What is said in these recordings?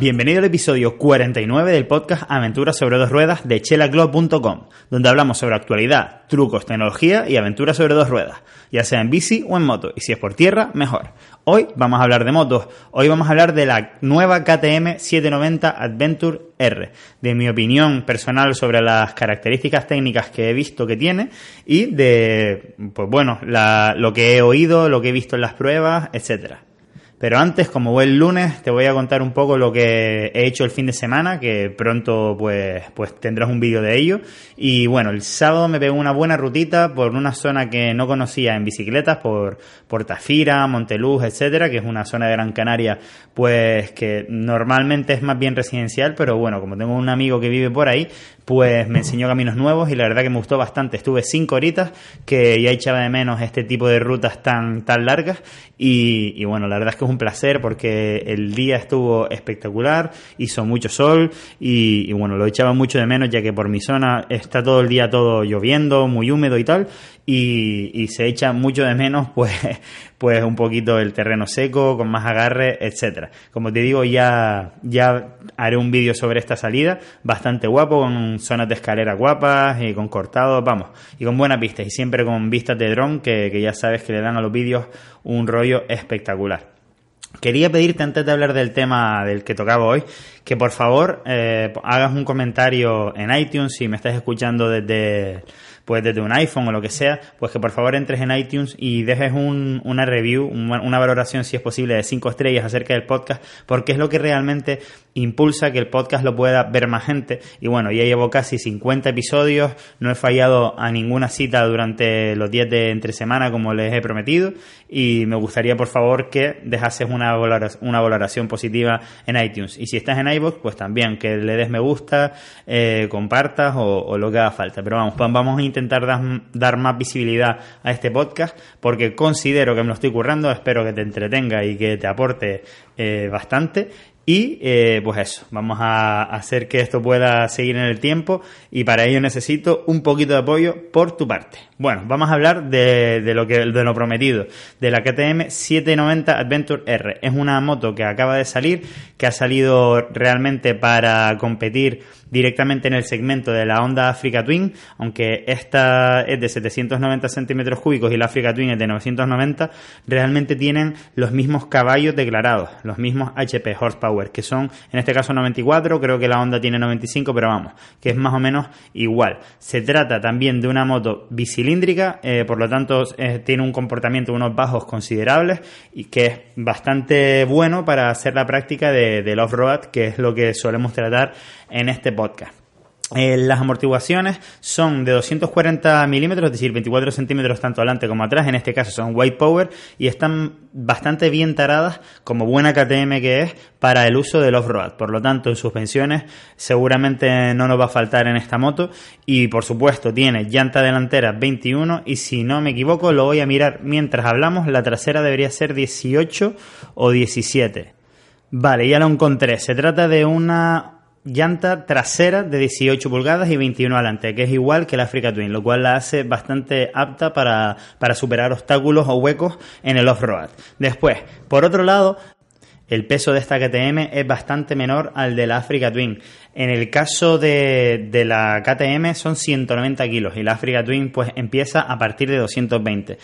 Bienvenido al episodio 49 del podcast Aventuras sobre dos ruedas de chelaglob.com, donde hablamos sobre actualidad, trucos, tecnología y aventuras sobre dos ruedas, ya sea en bici o en moto, y si es por tierra, mejor. Hoy vamos a hablar de motos, hoy vamos a hablar de la nueva KTM 790 Adventure R, de mi opinión personal sobre las características técnicas que he visto que tiene y de, pues bueno, lo que he oído, lo que he visto en las pruebas, etcétera. Pero antes, como buen lunes, te voy a contar un poco lo que he hecho el fin de semana, que pronto pues, pues tendrás un vídeo de ello. Y bueno, el sábado me pegó una buena rutita por una zona que no conocía en bicicletas, por, por Tafira, Monteluz, etcétera, que es una zona de Gran Canaria, pues que normalmente es más bien residencial, pero bueno, como tengo un amigo que vive por ahí, pues me enseñó caminos nuevos y la verdad que me gustó bastante. Estuve cinco horitas, que ya echaba de menos este tipo de rutas tan, tan largas. Y, y bueno, la verdad es que un placer porque el día estuvo espectacular, hizo mucho sol y, bueno, lo echaba mucho de menos ya que por mi zona está todo el día todo lloviendo, muy húmedo y tal, y, se echa mucho de menos pues, pues un poquito el terreno seco, con más agarre, etcétera. Como te digo, ya, ya haré un vídeo sobre esta salida, bastante guapo, con zonas de escalera guapas y con cortados, vamos, y con buena pista, y siempre con vistas de dron que, que ya sabes que le dan a los vídeos un rollo espectacular. Quería pedirte antes de hablar del tema del que tocaba hoy, que por favor eh, hagas un comentario en iTunes si me estás escuchando desde pues desde un iPhone o lo que sea, pues que por favor entres en iTunes y dejes un, una review, una valoración si es posible de 5 estrellas acerca del podcast, porque es lo que realmente impulsa que el podcast lo pueda ver más gente. Y bueno, ya llevo casi 50 episodios, no he fallado a ninguna cita durante los días de entre semana como les he prometido y me gustaría por favor que dejases una valoración, una valoración positiva en iTunes. Y si estás en iVoox, pues también que le des me gusta, eh, compartas o, o, lo que haga falta. Pero vamos, vamos a intentar intentar dar, más visibilidad a este podcast porque considero que me lo estoy currando, espero que te entretenga y que te aporte eh, bastante. Y eh, pues eso, vamos a hacer que esto pueda seguir en el tiempo y para ello necesito un poquito de apoyo por tu parte. Bueno, vamos a hablar de, lo que de lo prometido, de la KTM 790 Adventure R. Es una moto que acaba de salir, que ha salido realmente para competir directamente en el segmento de la Honda Africa Twin, aunque esta es de 790 centímetros cúbicos y la Africa Twin es de 990, realmente tienen los mismos caballos declarados, los mismos HP horsepower, que son en este caso 94, creo que la Honda tiene 95, pero vamos, que es más o menos igual. Se trata también de una moto bicilíndrica eh, por lo tanto tiene un comportamiento, unos bajos considerables y que es bastante bueno para hacer la práctica de, del off-road, que es lo que solemos tratar en este podcast. Eh, las amortiguaciones son de 240 milímetros, es decir, 24 centímetros tanto adelante como atrás. En este caso son white power y están bastante bien taradas, como buena KTM que es, para el uso del off-road. Por lo tanto, en suspensiones seguramente no nos va a faltar en esta moto. Y por supuesto, tiene llanta delantera 21 y si no me equivoco, lo voy a mirar mientras hablamos, la trasera debería ser 18 o 17. Vale, ya lo encontré. Se trata de una llanta trasera de 18 pulgadas y 21 adelante, que es igual que la Africa Twin, lo cual la hace bastante apta para, para superar obstáculos o huecos en el off-road. Después, por otro lado, el peso de esta KTM es bastante menor al de la Africa Twin. En el caso de, de, la KTM son 190 kilos y la Africa Twin pues empieza a partir de 220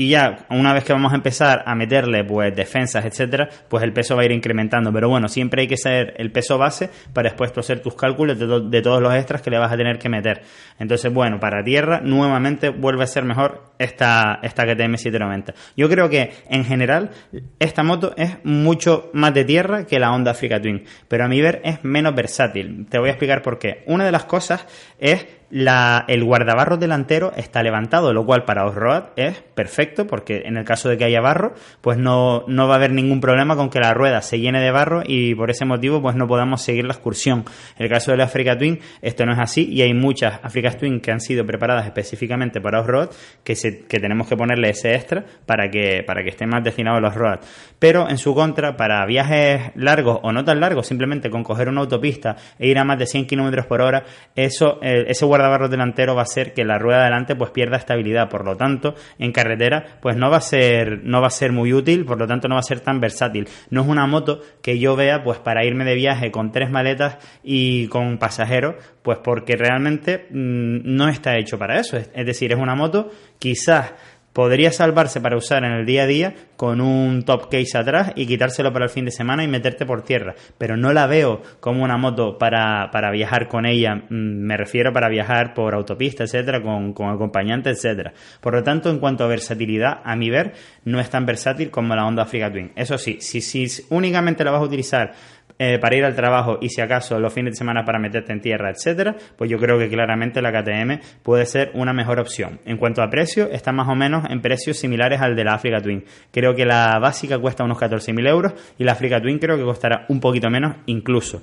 y ya una vez que vamos a empezar a meterle pues defensas, etcétera, pues el peso va a ir incrementando. Pero bueno, siempre hay que saber el peso base para después hacer tus cálculos de, todos los extras que le vas a tener que meter. Entonces, bueno, para tierra nuevamente vuelve a ser mejor esta, esta KTM 790. Yo creo que en general esta moto es mucho más de tierra que la Honda Africa Twin, pero a mi ver es menos versátil. Te voy a explicar por qué. Una de las cosas es la, el guardabarro delantero está levantado, lo cual para off-road es perfecto porque en el caso de que haya barro, pues no, no va a haber ningún problema con que la rueda se llene de barro y por ese motivo pues no podamos seguir la excursión. En el caso de la Africa Twin esto no es así y hay muchas Africa Twin que han sido preparadas específicamente para off-road que, que tenemos que ponerle ese extra para que, para que estén más destinados a los road. Pero en su contra, para viajes largos o no tan largos, simplemente con coger una autopista e ir a más de 100 kilómetros por hora, eso, eh, ese guardabarro guardabarros delantero va a ser que la rueda delante pues pierda estabilidad, por lo tanto, en carretera pues no va a ser no va a ser muy útil, por lo tanto no va a ser tan versátil. No es una moto que yo vea pues para irme de viaje con tres maletas y con pasajeros, pues porque realmente mm, no está hecho para eso. Es decir, es una moto quizás podría salvarse para usar en el día a día con un top case atrás y quitárselo para el fin de semana y meterte por tierra. Pero no la veo como una moto para, para viajar con ella, mm, me refiero para viajar por autopista, etcétera, con, con acompañante, etcétera. Por lo tanto, en cuanto a versatilidad, a mi ver, no es tan versátil como la Honda Africa Twin. Eso sí, si, si únicamente la vas a utilizar eh, para ir al trabajo y si acaso los fines de semana para meterte en tierra, etcétera, pues yo creo que claramente la KTM puede ser una mejor opción. En cuanto a precio, está más o menos en precios similares al de la Africa Twin. Creo que la básica cuesta unos 14.000 euros y la Africa Twin creo que costará un poquito menos incluso.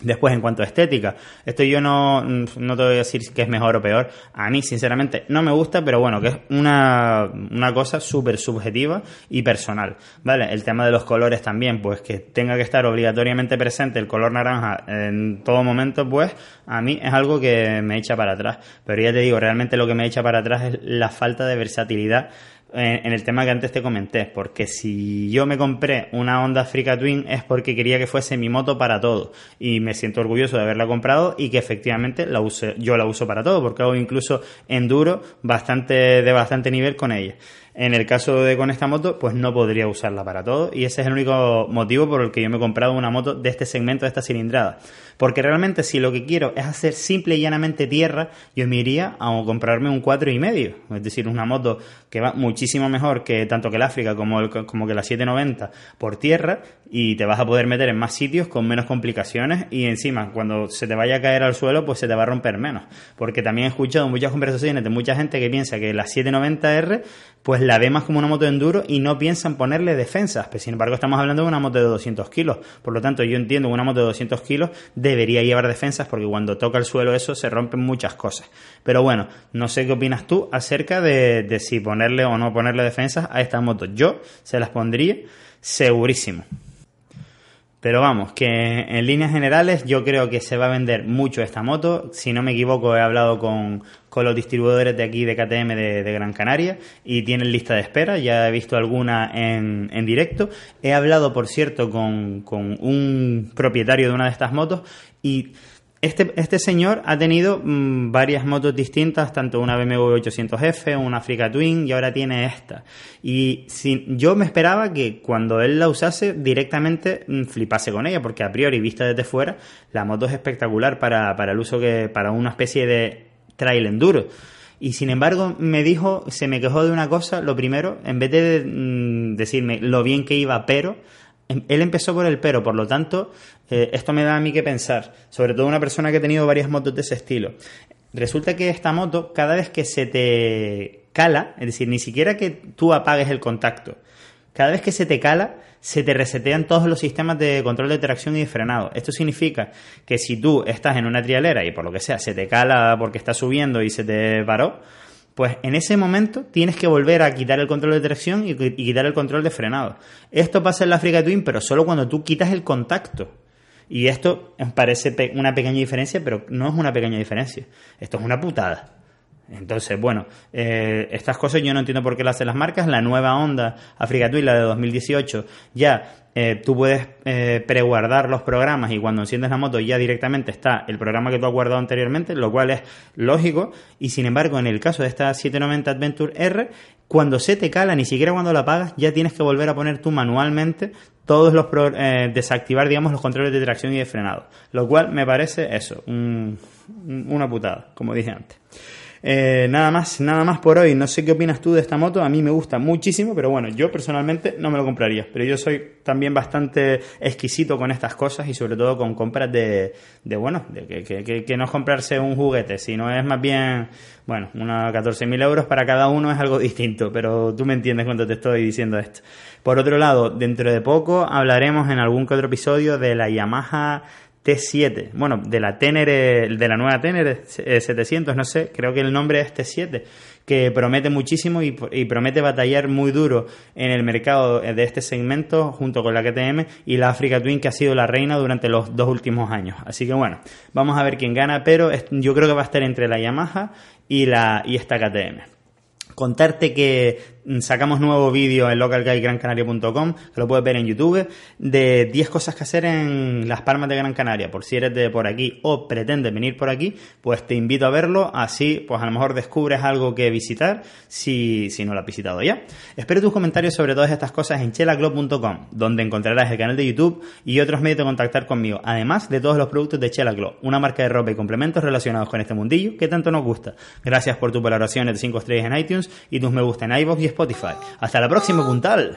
Después, en cuanto a estética, esto yo no, no te voy a decir que es mejor o peor. A mí, sinceramente, no me gusta, pero bueno, que es una, una cosa súper subjetiva y personal. ¿Vale? El tema de los colores también, pues que tenga que estar obligatoriamente presente el color naranja en todo momento, pues a mí es algo que me echa para atrás. Pero ya te digo, realmente lo que me echa para atrás es la falta de versatilidad en el tema que antes te comenté, porque si yo me compré una Honda Africa Twin es porque quería que fuese mi moto para todo y me siento orgulloso de haberla comprado y que efectivamente la use, yo la uso para todo porque hago incluso enduro bastante de bastante nivel con ella. En el caso de con esta moto, pues no podría usarla para todo y ese es el único motivo por el que yo me he comprado una moto de este segmento, de esta cilindrada. Porque realmente si lo que quiero es hacer simple y llanamente tierra, yo me iría a comprarme un cuatro y medio, es decir, una moto que va muchísimo mejor que tanto que el África como, como que la 790 por tierra y te vas a poder meter en más sitios con menos complicaciones y encima cuando se te vaya a caer al suelo pues se te va a romper menos. Porque también he escuchado muchas conversaciones de mucha gente que piensa que la 790R pues la ve más como una moto de enduro y no piensan ponerle defensas. Pero sin embargo, estamos hablando de una moto de 200 kilos. Por lo tanto, yo entiendo que una moto de 200 kilos debería llevar defensas porque cuando toca el suelo eso se rompen muchas cosas. Pero bueno, no sé qué opinas tú acerca de, de si o no ponerle defensas a esta moto. Yo se las pondría segurísimo. Pero vamos, que en líneas generales yo creo que se va a vender mucho esta moto. Si no me equivoco, he hablado con, los distribuidores de aquí de KTM de, Gran Canaria y tienen lista de espera. Ya he visto alguna en, en directo. He hablado, por cierto, con, con un propietario de una de estas motos y este, este señor ha tenido mm, varias motos distintas, tanto una BMW 800F, una Africa Twin y ahora tiene esta. Y si, yo me esperaba que cuando él la usase directamente mm, flipase con ella, porque a priori vista desde fuera, la moto es espectacular para, para el uso que, para una especie de trail enduro. Y sin embargo me dijo, se me quejó de una cosa, lo primero, en vez de mm, decirme lo bien que iba, pero él empezó por el pero, por lo tanto, eh, esto me da a mí que pensar, sobre todo una persona que ha tenido varias motos de ese estilo. Resulta que esta moto, cada vez que se te cala, es decir, ni siquiera que tú apagues el contacto, cada vez que se te cala, se te resetean todos los sistemas de control de tracción y de frenado. Esto significa que si tú estás en una trialera y por lo que sea se te cala porque está subiendo y se te paró, pues en ese momento tienes que volver a quitar el control de tracción y, quitar el control de frenado. Esto pasa en la Africa Twin, pero solo cuando tú quitas el contacto. Y esto parece una pequeña diferencia, pero no es una pequeña diferencia. Esto es una putada. Entonces, bueno, eh, estas cosas yo no entiendo por qué las hacen las marcas. La nueva Honda Africa Twin, la de 2018, ya eh, tú puedes eh, preguardar los programas y cuando enciendes la moto ya directamente está el programa que tú has guardado anteriormente, lo cual es lógico. Y sin embargo, en el caso de esta 790 Adventure R, cuando se te cala, ni siquiera cuando la apagas, ya tienes que volver a poner tú manualmente todos los desactivar, digamos, los controles de tracción y de frenado. Lo cual me parece eso, una putada, como dije antes. Eh, nada más, nada más por hoy. No sé qué opinas tú de esta moto. A mí me gusta muchísimo, pero bueno, yo personalmente no me lo compraría. Pero yo soy también bastante exquisito con estas cosas y sobre todo con compras de, de bueno, de que, que, que, no es comprarse un juguete, sino es más bien, bueno, unos 14.000 euros para cada uno es algo distinto, pero tú me entiendes cuando te estoy diciendo esto. Por otro lado, dentro de poco hablaremos en algún que otro episodio de la Yamaha T7, bueno, de la Tenere, de la nueva Tenere 700, no sé, creo que el nombre es T7, que promete muchísimo y, promete batallar muy duro en el mercado de este segmento junto con la KTM y la Africa Twin que ha sido la reina durante los dos últimos años. Así que bueno, vamos a ver quién gana, pero yo creo que va a estar entre la Yamaha y, la, y esta KTM contarte que sacamos nuevo vídeo en localguygrancanaria.com, que lo puedes ver en YouTube, de 10 cosas que hacer en Las Palmas de Gran Canaria. Por si eres de por aquí o pretendes venir por aquí, pues te invito a verlo. Así, pues a lo mejor descubres algo que visitar si, si no lo has visitado ya. Espero tus comentarios sobre todas estas cosas en chelaclub.com, donde encontrarás el canal de YouTube y otros medios de contactar conmigo, además de todos los productos de Chela una marca de ropa y complementos relacionados con este mundillo que tanto nos gusta. Gracias por tus valoraciones de 5 estrellas en iTunes y tus me gusta en iVoox y Spotify. Hasta la próxima, puntal.